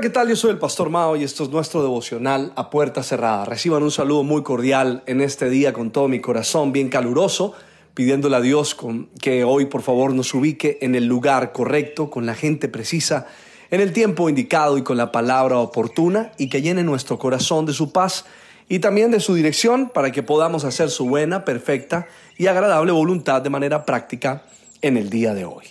¿Qué tal? Yo soy el Pastor Mao y esto es nuestro devocional a puerta cerrada. Reciban un saludo muy cordial en este día con todo mi corazón, bien caluroso, pidiéndole a Dios que hoy por favor nos ubique en el lugar correcto, con la gente precisa, en el tiempo indicado y con la palabra oportuna y que llene nuestro corazón de su paz y también de su dirección para que podamos hacer su buena, perfecta y agradable voluntad de manera práctica en el día de hoy.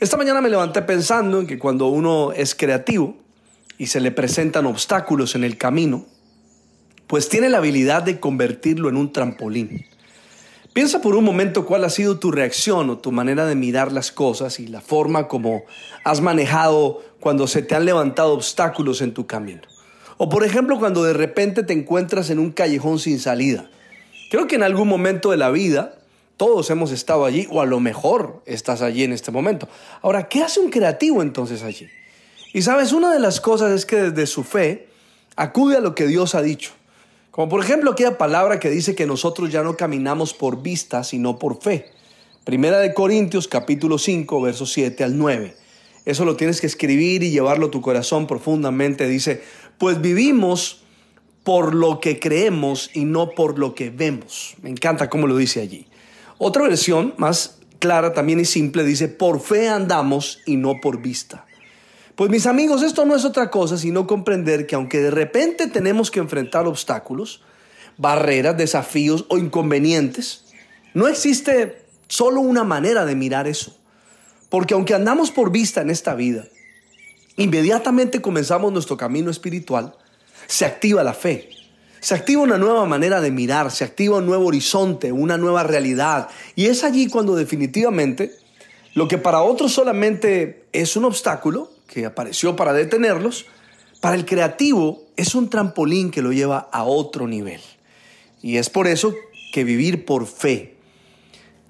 Esta mañana me levanté pensando en que cuando uno es creativo, y se le presentan obstáculos en el camino, pues tiene la habilidad de convertirlo en un trampolín. Piensa por un momento cuál ha sido tu reacción o tu manera de mirar las cosas y la forma como has manejado cuando se te han levantado obstáculos en tu camino. O por ejemplo cuando de repente te encuentras en un callejón sin salida. Creo que en algún momento de la vida todos hemos estado allí o a lo mejor estás allí en este momento. Ahora, ¿qué hace un creativo entonces allí? Y sabes, una de las cosas es que desde su fe acude a lo que Dios ha dicho. Como por ejemplo aquella palabra que dice que nosotros ya no caminamos por vista, sino por fe. Primera de Corintios capítulo 5, versos 7 al 9. Eso lo tienes que escribir y llevarlo a tu corazón profundamente. Dice, pues vivimos por lo que creemos y no por lo que vemos. Me encanta cómo lo dice allí. Otra versión más clara también y simple dice, por fe andamos y no por vista. Pues mis amigos, esto no es otra cosa sino comprender que aunque de repente tenemos que enfrentar obstáculos, barreras, desafíos o inconvenientes, no existe solo una manera de mirar eso. Porque aunque andamos por vista en esta vida, inmediatamente comenzamos nuestro camino espiritual, se activa la fe. Se activa una nueva manera de mirar, se activa un nuevo horizonte, una nueva realidad. Y es allí cuando definitivamente lo que para otros solamente es un obstáculo, que apareció para detenerlos, para el creativo es un trampolín que lo lleva a otro nivel. Y es por eso que vivir por fe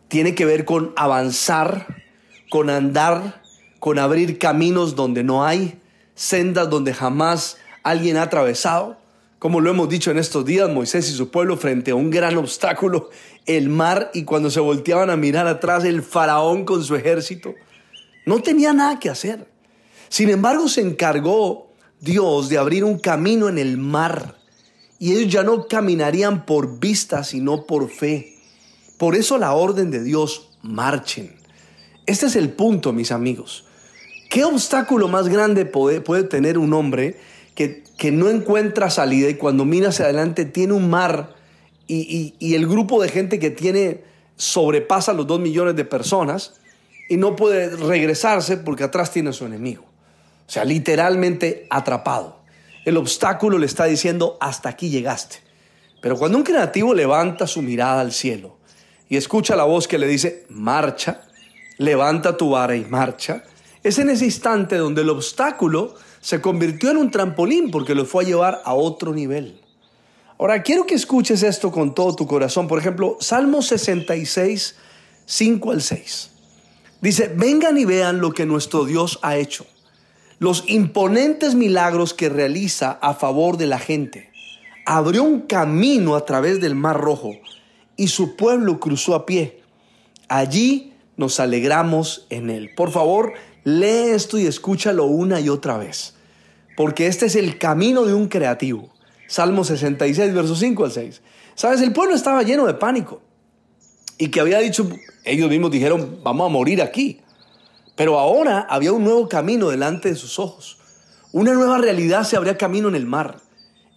tiene que ver con avanzar, con andar, con abrir caminos donde no hay, sendas donde jamás alguien ha atravesado. Como lo hemos dicho en estos días, Moisés y su pueblo frente a un gran obstáculo, el mar, y cuando se volteaban a mirar atrás, el faraón con su ejército, no tenía nada que hacer. Sin embargo, se encargó Dios de abrir un camino en el mar y ellos ya no caminarían por vista, sino por fe. Por eso la orden de Dios, marchen. Este es el punto, mis amigos. ¿Qué obstáculo más grande puede, tener un hombre que, que, no encuentra salida y cuando mira hacia adelante tiene un mar y, y el grupo de gente que tiene sobrepasa los dos millones de personas y no puede regresarse porque atrás tiene a su enemigo? O sea, literalmente atrapado. El obstáculo le está diciendo, hasta aquí llegaste. Pero cuando un creativo levanta su mirada al cielo y escucha la voz que le dice, marcha, levanta tu vara y marcha, es en ese instante donde el obstáculo se convirtió en un trampolín porque lo fue a llevar a otro nivel. Ahora, quiero que escuches esto con todo tu corazón. Por ejemplo, Salmo 66, 5 al 6. Dice, vengan y vean lo que nuestro Dios ha hecho los imponentes milagros que realiza a favor de la gente. Abrió un camino a través del Mar Rojo y su pueblo cruzó a pie. Allí nos alegramos en él. Por favor, lee esto y escúchalo una y otra vez, porque este es el camino de un creativo. Salmo 66, versos 5 al 6. Sabes, el pueblo estaba lleno de pánico y que había dicho, ellos mismos dijeron, vamos a morir aquí. Pero ahora había un nuevo camino delante de sus ojos. Una nueva realidad se abría camino en el mar.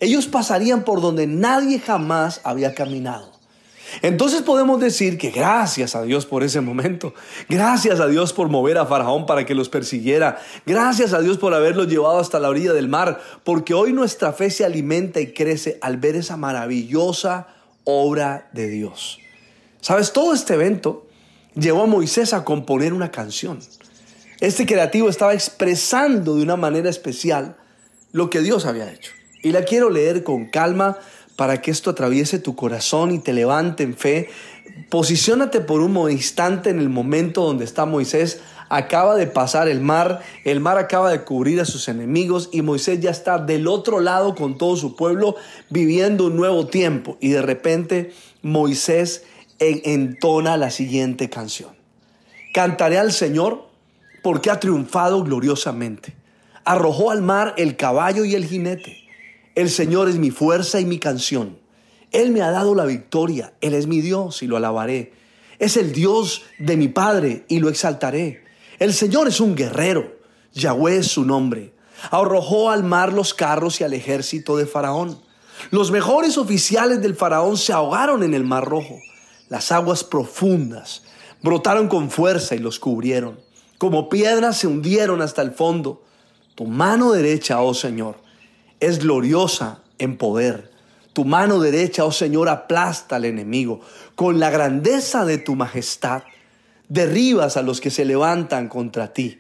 Ellos pasarían por donde nadie jamás había caminado. Entonces podemos decir que gracias a Dios por ese momento, gracias a Dios por mover a Faraón para que los persiguiera, gracias a Dios por haberlos llevado hasta la orilla del mar, porque hoy nuestra fe se alimenta y crece al ver esa maravillosa obra de Dios. Sabes, todo este evento llevó a Moisés a componer una canción. Este creativo estaba expresando de una manera especial lo que Dios había hecho. Y la quiero leer con calma para que esto atraviese tu corazón y te levante en fe. Posiciónate por un instante en el momento donde está Moisés. Acaba de pasar el mar, el mar acaba de cubrir a sus enemigos y Moisés ya está del otro lado con todo su pueblo viviendo un nuevo tiempo. Y de repente Moisés entona la siguiente canción. Cantaré al Señor porque ha triunfado gloriosamente. Arrojó al mar el caballo y el jinete. El Señor es mi fuerza y mi canción. Él me ha dado la victoria. Él es mi Dios y lo alabaré. Es el Dios de mi Padre y lo exaltaré. El Señor es un guerrero. Yahweh es su nombre. Arrojó al mar los carros y al ejército de Faraón. Los mejores oficiales del Faraón se ahogaron en el mar rojo. Las aguas profundas brotaron con fuerza y los cubrieron. Como piedras se hundieron hasta el fondo. Tu mano derecha, oh Señor, es gloriosa en poder. Tu mano derecha, oh Señor, aplasta al enemigo. Con la grandeza de tu majestad, derribas a los que se levantan contra ti.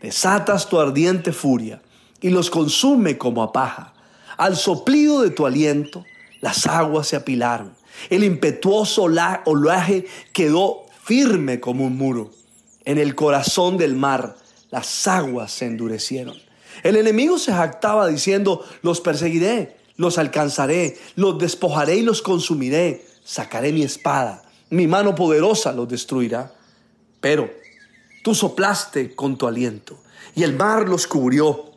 Desatas tu ardiente furia y los consume como a paja. Al soplido de tu aliento, las aguas se apilaron. El impetuoso olaje quedó firme como un muro. En el corazón del mar, las aguas se endurecieron. El enemigo se jactaba diciendo, los perseguiré, los alcanzaré, los despojaré y los consumiré. Sacaré mi espada, mi mano poderosa los destruirá. Pero tú soplaste con tu aliento y el mar los cubrió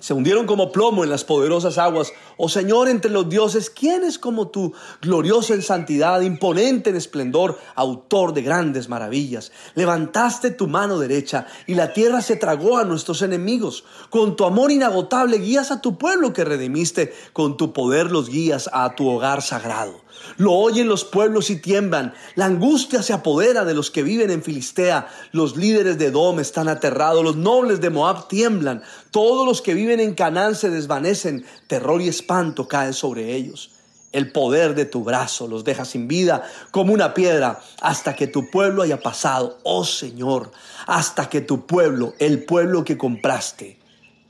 se hundieron como plomo en las poderosas aguas. Oh Señor, entre los dioses, ¿quién es como tú? Glorioso en santidad, imponente en esplendor, autor de grandes maravillas. Levantaste tu mano derecha y la tierra se tragó a nuestros enemigos. Con tu amor inagotable guías a tu pueblo que redimiste. Con tu poder los guías a tu hogar sagrado. Lo oyen los pueblos y tiemblan. La angustia se apodera de los que viven en Filistea. Los líderes de Dom están aterrados. Los nobles de Moab tiemblan. Todos los que viven en Canaán se desvanecen. Terror y espanto caen sobre ellos. El poder de tu brazo los deja sin vida como una piedra hasta que tu pueblo haya pasado. Oh Señor, hasta que tu pueblo, el pueblo que compraste,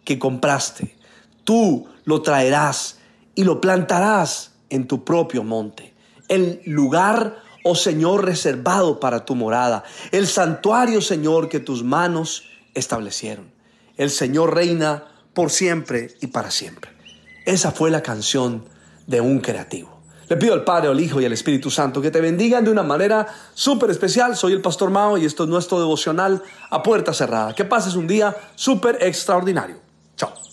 que compraste, tú lo traerás y lo plantarás en tu propio monte, el lugar, oh Señor, reservado para tu morada, el santuario, Señor, que tus manos establecieron. El Señor reina por siempre y para siempre. Esa fue la canción de un creativo. Le pido al Padre, al Hijo y al Espíritu Santo que te bendigan de una manera súper especial. Soy el Pastor Mao y esto es nuestro devocional a puerta cerrada. Que pases un día súper extraordinario. Chao.